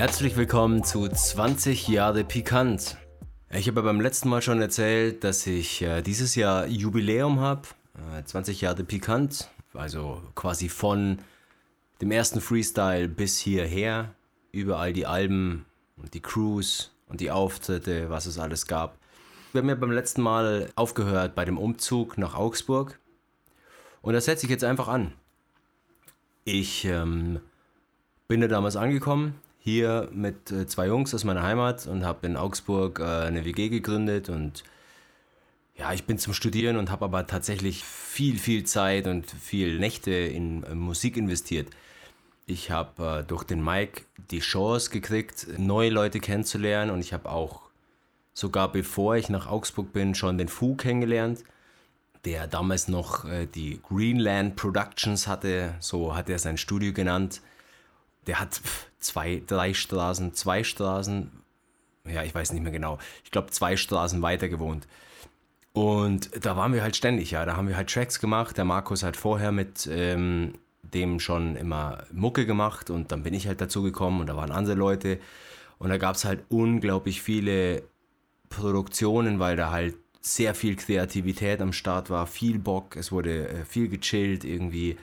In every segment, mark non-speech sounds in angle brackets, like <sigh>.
Herzlich willkommen zu 20 Jahre Pikant. Ich habe beim letzten Mal schon erzählt, dass ich äh, dieses Jahr Jubiläum habe. Äh, 20 Jahre Pikant, also quasi von dem ersten Freestyle bis hierher. Überall die Alben und die Crews und die Auftritte, was es alles gab. Wir haben ja beim letzten Mal aufgehört bei dem Umzug nach Augsburg. Und das setze ich jetzt einfach an. Ich ähm, bin da damals angekommen, hier mit äh, zwei Jungs aus meiner Heimat und habe in Augsburg äh, eine WG gegründet und ja, ich bin zum Studieren und habe aber tatsächlich viel, viel Zeit und viel Nächte in äh, Musik investiert. Ich habe durch den Mike die Chance gekriegt, neue Leute kennenzulernen und ich habe auch sogar bevor ich nach Augsburg bin, schon den Fu kennengelernt, der damals noch die Greenland Productions hatte, so hat er sein Studio genannt. Der hat zwei, drei Straßen, zwei Straßen, ja, ich weiß nicht mehr genau, ich glaube zwei Straßen weiter gewohnt. Und da waren wir halt ständig, ja, da haben wir halt Tracks gemacht. Der Markus hat vorher mit ähm, dem schon immer Mucke gemacht und dann bin ich halt dazu gekommen und da waren andere Leute. Und da gab es halt unglaublich viele Produktionen, weil da halt sehr viel Kreativität am Start war, viel Bock, es wurde äh, viel gechillt irgendwie.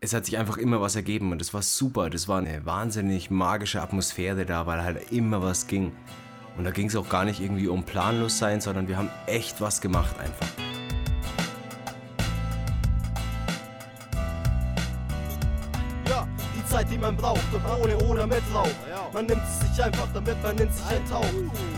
Es hat sich einfach immer was ergeben und das war super. Das war eine wahnsinnig magische Atmosphäre da, weil halt immer was ging. Und da ging es auch gar nicht irgendwie um planlos sein, sondern wir haben echt was gemacht einfach. Ja, die Zeit, die man braucht, doch ohne oder mit Rauch. Man nimmt es sich einfach, damit man in sich eintaucht.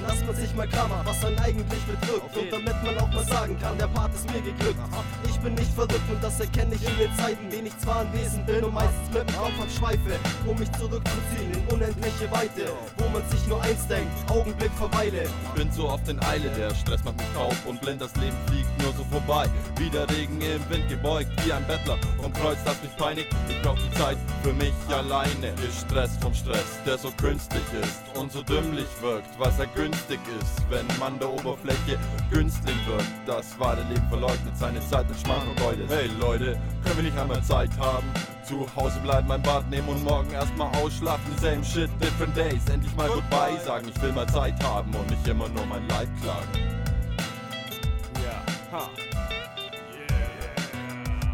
Lass man sich mal klar was man eigentlich bedrückt. Und damit man auch mal sagen kann, der Part ist mir geglückt. Ich bin nicht verrückt und das erkenne ich in den Zeiten, denen ich zwar anwesend bin und meistens mit dem Kopf abschweife, um mich zurückzuziehen in unendliche Weite, wo man sich nur eins denkt, Augenblick verweile. Ich bin so oft in Eile, der Stress macht mich taub und blind, das Leben fliegt nur so vorbei. Wie der Regen im Wind gebeugt, wie ein Bettler vom Kreuz, das mich peinigt. Ich brauch die Zeit für mich alleine. Gestresst vom Stress, der so künstlich ist und so dümmlich wirkt, was er günstig ist, wenn man der Oberfläche Günstling wird. Das wahre Leben verleugnet seine Zeit mit Schmachgebäude. Hey Leute, können wir nicht einmal Zeit haben? Zu Hause bleiben, mein Bad nehmen und morgen erstmal ausschlafen. Same shit, different days. Endlich mal goodbye sagen. Ich will mal Zeit haben und nicht immer nur mein Leid klagen. Ja, ha.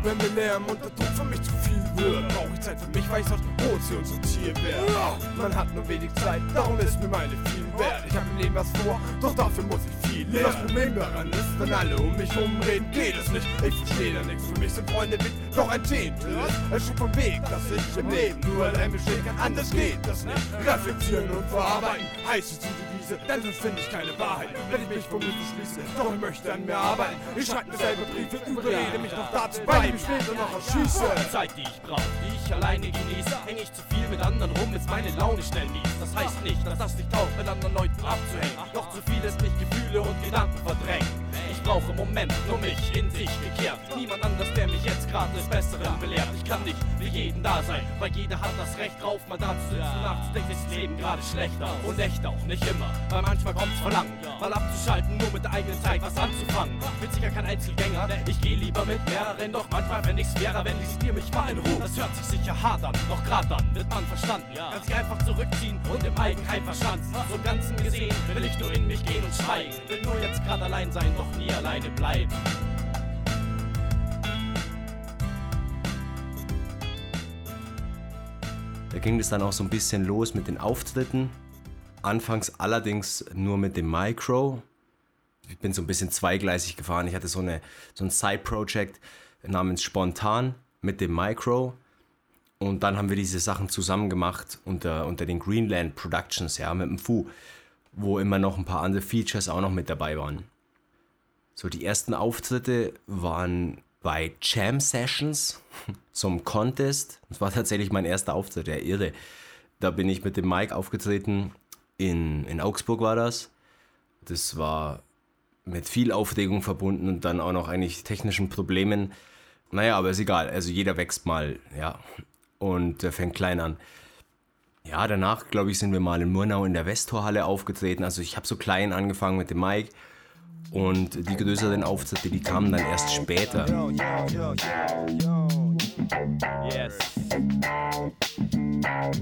Wenn mir Lärm und der Druck für mich zu viel wird, brauche ich Zeit für mich, weil ich sonst Ozean zum Tier werde. Man hat nur wenig Zeit, darum ist mir meine viel wert. Ich hab im Leben was vor, doch dafür muss ich viel lernen. Das Problem daran ist, wenn alle um mich rumreden, geht es nicht. Ich verstehe da nichts, für mich sind Freunde mit doch ein Zehntel ein Stück vom Weg, dass ich im Leben nur allein bestehen kann. Anders geht das nicht. Reflektieren und verarbeiten heißt es die Devise, denn sonst finde ich keine Wahrheit, wenn ich mich von mir verschließe. Doch ich möchte an mir arbeiten. Ich schreibe mir selber Briefe, überrede mich noch dazu, bei ihm später noch erschieße. Die Zeit, die ich brauche, die ich alleine genieße. Häng ich zu viel mit anderen rum, ist meine Laune schnell mies. Das heißt nicht, dass das nicht taugt, mit anderen Leuten abzuhängen. Doch zu viel ist mich Gefühle und Gedanken verdrängt. Ich brauche im Moment nur mich in sich gekehrt. Niemand anders, der mich jetzt gerade des Besseren belehrt. Ich kann nicht für jeden da sein, weil jeder hat das Recht drauf, mal da zu sitzen und nachzudenken, ist das Leben gerade schlechter. Und echt auch nicht immer, weil manchmal kommt's verlangen, mal abzuschalten, nur mit der eigenen Zeit was anzufangen. Bin sicher kein Einzelgänger, ich geh lieber mit mehreren, doch manchmal fände ich's schwerer, wenn ich dir mich mal in Ruhe. Das hört sich sicher hart an, doch grad dann wird man verstanden. Kann sich einfach zurückziehen und im Eigenheim verschanzen. So im Ganzen gesehen will ich nur in mich gehen und schweigen. Will nur jetzt grad allein sein, alleine bleiben. Da ging es dann auch so ein bisschen los mit den Auftritten. Anfangs allerdings nur mit dem Micro. Ich bin so ein bisschen zweigleisig gefahren. Ich hatte so, eine, so ein Side-Project namens Spontan mit dem Micro. Und dann haben wir diese Sachen zusammen gemacht unter, unter den Greenland Productions, ja, mit dem Fu, wo immer noch ein paar andere Features auch noch mit dabei waren. So, die ersten Auftritte waren bei Jam Sessions <laughs> zum Contest. Das war tatsächlich mein erster Auftritt, der irre. Da bin ich mit dem Mike aufgetreten. In, in Augsburg war das. Das war mit viel Aufregung verbunden und dann auch noch eigentlich technischen Problemen. Naja, aber ist egal. Also jeder wächst mal, ja. Und äh, fängt klein an. Ja, danach, glaube ich, sind wir mal in Murnau in der Westtorhalle aufgetreten. Also ich habe so klein angefangen mit dem Mike. Und die größeren Auftritte, die kamen dann erst später. Yes.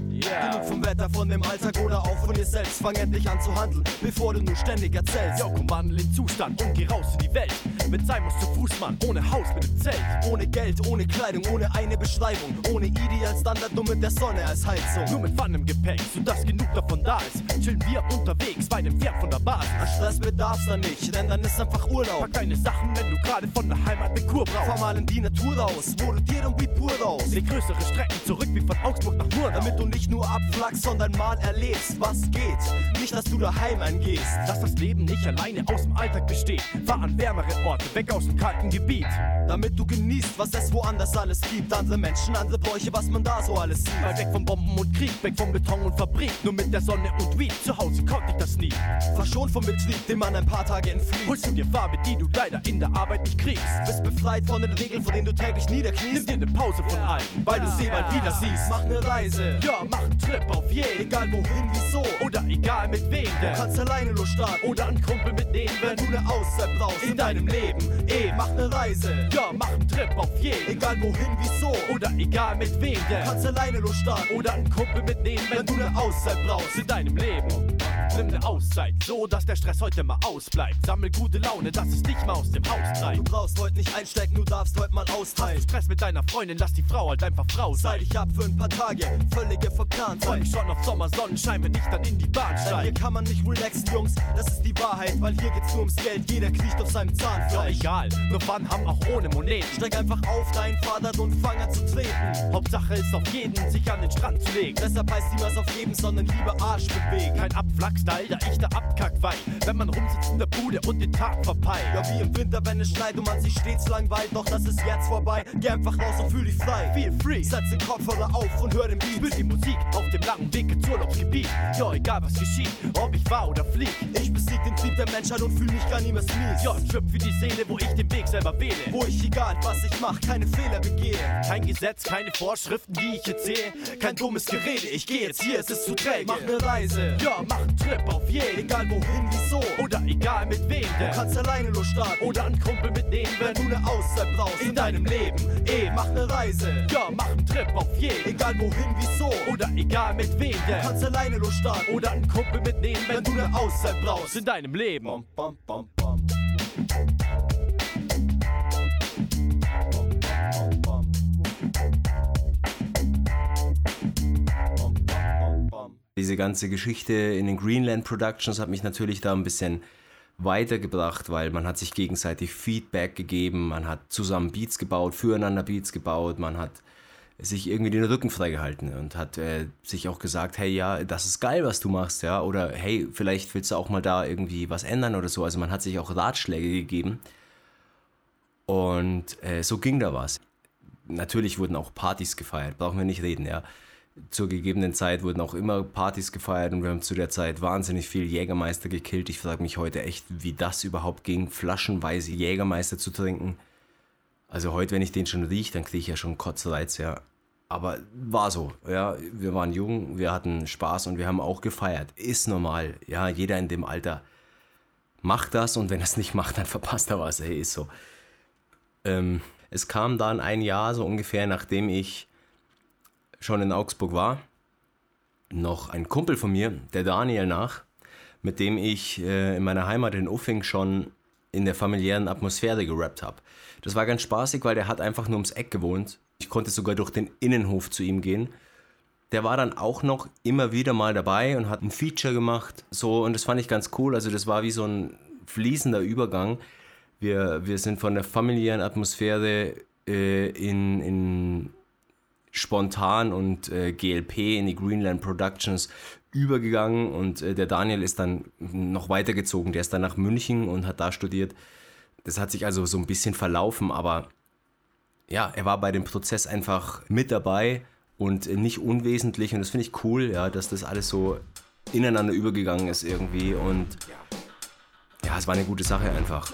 Yeah. Genug vom Wetter, von dem Alltag oder auch von dir selbst. Fang endlich an zu handeln, bevor du nur ständig erzählst. Yo, komm, wandel den Zustand und geh raus in die Welt. Mit Seimos zu Fußmann, ohne Haus, mit dem Zelt. Ohne Geld, ohne Kleidung, ohne eine Beschreibung. Ohne Idealstandard, nur mit der Sonne als Heizung. Nur mit Pfannen im Gepäck, sodass genug davon da ist. Chillen wir unterwegs, weit entfernt von der Basis. An Stress bedarf's dann nicht, denn dann ist einfach Urlaub. Pack deine Sachen, wenn du gerade von der Heimat eine Kur brauchst. Fahr mal in die Natur raus, wo du dir und Weed pur raus. Leg größere Strecken zurück wie von Augsburg nach Murnau. Damit du nicht nur abflachst, sondern mal erlebst, was geht. Nicht, dass du daheim eingehst. Dass das Leben nicht alleine aus dem Alltag besteht. Fahr an wärmere Orte, weg aus dem kalten Gebiet. Damit du genießt, was es woanders alles gibt. Andere Menschen, andere Bräuche, was man da so alles sieht. Mal weg von Bomben und Krieg, weg von Beton und Fabrik. Nur mit der Sonne und Weed, zu Hause konnte ich das nie. Verschont vom Betrieb, dem man ein paar Tage entflieht. Holst du dir Farbe, die du leider in der Arbeit nicht kriegst. Bist befreit von den Regeln, von denen du täglich Nimm niederkniest. dir eine Pause von allem, weil du sie bald wieder siehst. Mach ne Reise, Ja, mach einen Trip auf jeden. egal wohin, wieso. Oder egal mit wem Du kannst alleine losstarten. Oder einen Kumpel mitnehmen, Wenn du ne Auszeit brauchst in deinem Leben. eh, mach ne Reise. Ja, mach einen Trip auf jeden. Egal wohin, wieso. Oder egal mit wem Du kannst alleine losstarten. Oder einen Kumpel mitnehmen, Wenn du ne Auszeit brauchst. in deinem Leben. Nimm ne Auszeit, so dass der Stress heute mal ausbleibt. Sammel gute Laune, dass es dich mal aus dem Haus Du treibt. brauchst heute nicht einstecken, du darfst heute mal austeilen. Stress mit deiner Freundin, lass die Frau halt einfach Frau Sei sein. dich ab für ein paar Tage, völlige Freu Verplantheit. mich schon auf Sommersonnenschein, wenn ich dann in die Bahn Denn hier steig. kann man nicht relaxen, Jungs, das ist die Wahrheit, weil hier geht's nur ums Geld, jeder kriecht auf seinem Ja, Zahnfleisch. egal, nur wann haben auch ohne Moneten. Steig einfach auf dein Fahrrad und fang an zu treten. Hauptsache ist auf jeden, sich an den Strand zu legen. Deshalb heißt niemals auf geben, sondern lieber Arsch bewegen. Kein Abflachstyle, da ich der Abkackwein. Wenn man rumsitzt in der Bude und den Tag verpeilt. Ja, wie im Winter, wenn es schneit und man sich stets langweilt, doch das ist jetzt vorbei. Geh einfach raus und fühl dich frei. Feel free. Setz den Kopfhörer auf und hör den Spür Beat. die Musik auf dem langen Weg ins Urlaubsgebiet. Ja, egal was geschieht, ob ich fahr oder flieg. Ich besieg den Trieb der Menschheit und fühl mich gar niemals mies. Ja, ein Trip für die Seele, wo ich den Weg selber wähle. Wo ich, egal was ich mach, keine Fehler begehe. Kein Gesetz, keine Vorschriften, die ich jetzt sehe. Kein dummes Gerede, ich geh jetzt hier, es ist zu träge. Mach ne Reise, Ja, mach einen Trip auf jeden. egal wohin, wieso. Oder egal mit wem Du denn. kannst alleine losstarten. Oder einen Kumpel mitnehmen, Wenn du ne Auszeit brauchst in deinem Leben. eh, mach ne Reise. Ja, mach einen Trip auf jeden. Egal wohin, wieso. Oder egal mit wem Du denn. kannst alleine losstarten. Oder einen Kumpel mitnehmen, Wenn du ne Auszeit brauchst. in deinem Leben. Bam, bam, bam, bam. Diese ganze Geschichte in den Greenland Productions hat mich natürlich da ein bisschen weitergebracht, weil man hat sich gegenseitig Feedback gegeben, man hat zusammen Beats gebaut, füreinander Beats gebaut, man hat sich irgendwie den Rücken freigehalten und hat äh, sich auch gesagt, hey ja, das ist geil, was du machst, ja, oder hey, vielleicht willst du auch mal da irgendwie was ändern oder so. Also man hat sich auch Ratschläge gegeben und äh, so ging da was. Natürlich wurden auch Partys gefeiert, brauchen wir nicht reden, ja. Zur gegebenen Zeit wurden auch immer Partys gefeiert und wir haben zu der Zeit wahnsinnig viel Jägermeister gekillt. Ich frage mich heute echt, wie das überhaupt ging, flaschenweise Jägermeister zu trinken. Also heute, wenn ich den schon rieche, dann kriege ich ja schon Kotzreiz, ja. Aber war so, ja. Wir waren jung, wir hatten Spaß und wir haben auch gefeiert. Ist normal, ja. Jeder in dem Alter macht das und wenn er es nicht macht, dann verpasst er was. Hey, ist so. Ähm, es kam dann ein Jahr, so ungefähr, nachdem ich schon in Augsburg war, noch ein Kumpel von mir, der Daniel nach, mit dem ich äh, in meiner Heimat in Uffing schon in der familiären Atmosphäre gerappt habe. Das war ganz spaßig, weil der hat einfach nur ums Eck gewohnt. Ich konnte sogar durch den Innenhof zu ihm gehen. Der war dann auch noch immer wieder mal dabei und hat ein Feature gemacht. So, und das fand ich ganz cool. Also, das war wie so ein fließender Übergang. Wir, wir sind von der familiären Atmosphäre äh, in, in spontan und äh, GLP in die Greenland Productions übergegangen und äh, der Daniel ist dann noch weitergezogen. Der ist dann nach München und hat da studiert. Das hat sich also so ein bisschen verlaufen, aber ja, er war bei dem Prozess einfach mit dabei und äh, nicht unwesentlich und das finde ich cool, ja, dass das alles so ineinander übergegangen ist irgendwie und ja, es war eine gute Sache einfach.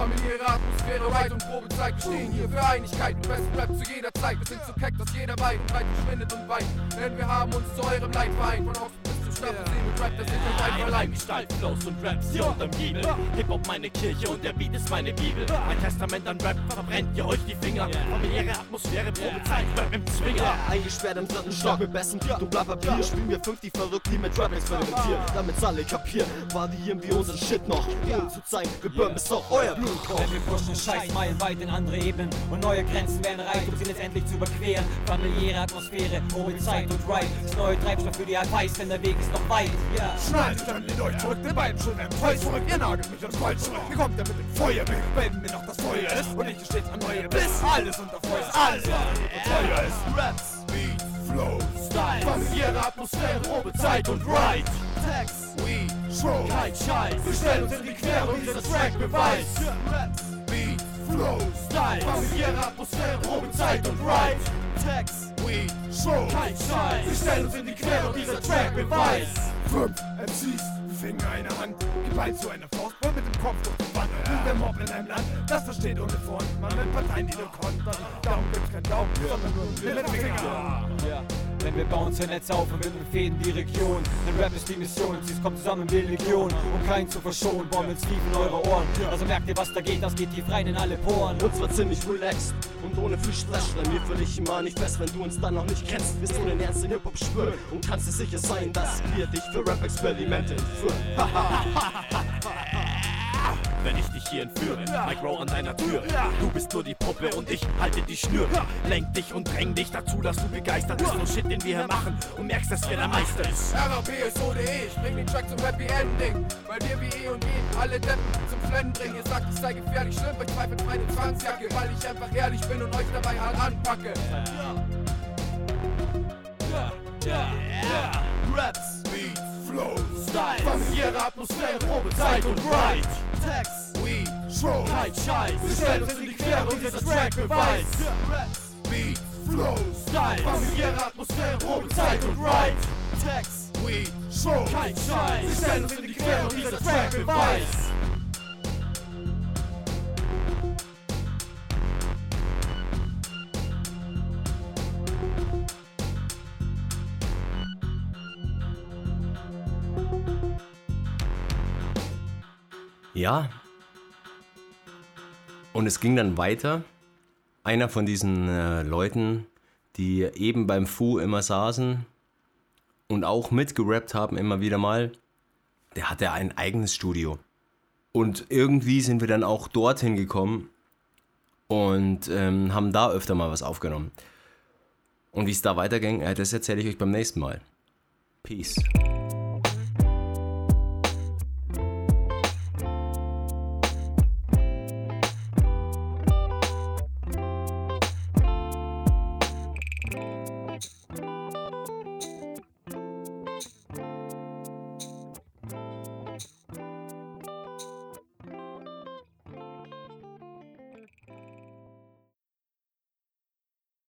Familiäre Atmosphäre, Weit- und Probezeit. Wir stehen hier für Einigkeit und besten bleibt zu jeder Zeit. Wir sind zu keck, dass jeder weit und breit verschwindet und weint. Denn wir haben uns zu eurem Leid vereint. Von Osten Staffel sehen mit Rap, das ist nicht einfach allein. Gestalt, Flows und Raps hier unterm Giebel. Hip-Hop meine Kirche und der Beat ist meine Bibel. Mein Testament an Rap verbrennt ihr euch die Finger. Familiäre Atmosphäre, Probezeit, Rap im Zwinger. Eingesperrt im dritten Stock mit besten Beat und Blattpapier Spielen wir fünf, die verrückt, die mit Rap experimentieren Damit's alle kapieren, variieren wir unseren Shit noch Ohne zu zeigen, geburnt bis auch euer Blut wir pushen Scheiß meilenweit in andere Ebenen und neue Grenzen werden erreicht, um sie letztendlich zu überqueren. Familiäre Atmosphäre, ohne Zeit und Right. Das neue Treibstoff für die Advice, denn der Weg ist noch weit. Ja. Schnallt dann lehnt euch zurück, den beiden schon im Kreuz zurück. Ihr nagelt mich ans Kreuz zurück. Hier kommt er mit dem Feuerblick, wenn mir noch das Feuer ist. Und ich steht an neue Biss. Alles unter Feuer ist, alles unter Feuer ist. Raps, Beat, Flow, Style, familiäre Atmosphäre, Probezeit und Right. Text, Weed, Show, Kein Scheiß, Wir stellen uns in die Quere dieser Track beweist. Raps, Beat, Flow, Style, familiäre Atmosphäre, Probezeit und Right. Text, Weed, Show. Kein Scheiß, wir stellen uns in die Quere und dieser Track beweist. Fünf MCs, Finger eine Hand, geballt zu einer Faust und mit dem Kopf durch die Wand. Und der Mob in einem Land, das versteht ohne Front. Man mit Parteien, die nur kontern. Darum gibt's kein Daumen, sondern nur einen Mittelfinger. Ja. Denn wir bauen unser Netz auf und binden Fäden die Region. Denn Rap ist die Mission und sie kommt zusammen wie Legion. Um keinen zu verschonen, wir uns tief in eure Ohren. Also merkt ihr, was da geht, das geht tief rein in alle Poren. Uns war ziemlich relaxed und ohne viel Stress Stellen wir für dich immer nicht fest, wenn du uns dann noch nicht kennst Wirst du den Ernst in Hip-Hop spüren und kannst dir sicher sein, dass wir dich für Rap-Experimente entführen <laughs> wenn ich dich hier entführe. Mike Row an deiner Tür. Du bist nur die Puppe und ich halte die Schnür. Lenk dich und dräng dich dazu, dass du begeistert bist von Shit, den wir hier machen und merkst, dass wir der Meister ist. RAPSO.de, ich bring den Track zum Happy Ending. Weil wir wie eh und je alle Deppen zum Flennen bringen. Ihr sagt, ich sei gefährlich, schlimm, pfeife meine Zwangsjacke. Weil ich einfach ehrlich bin und euch dabei hart anpacke. Raps, Beat, Flow, Style, familiäre Atmosphäre, Probezeit und Right. Text, Weed, Show, Kein Scheiß, wir stellen uns in die Quere und dieser Track beweist. Raps, Beat, Flow, Style, familiäre Atmosphäre, Probezeit und Right. Text, Weed, Show. Kein Scheiß, wir stellen uns in die Quere und dieser Track beweist. Ja. Und es ging dann weiter. Einer von diesen äh, Leuten, die eben beim Fu immer saßen und auch mitgerappt haben, immer wieder mal, der hatte ein eigenes Studio. Und irgendwie sind wir dann auch dorthin gekommen und ähm, haben da öfter mal was aufgenommen. Und wie es da weiterging, äh, das erzähle ich euch beim nächsten Mal. Peace.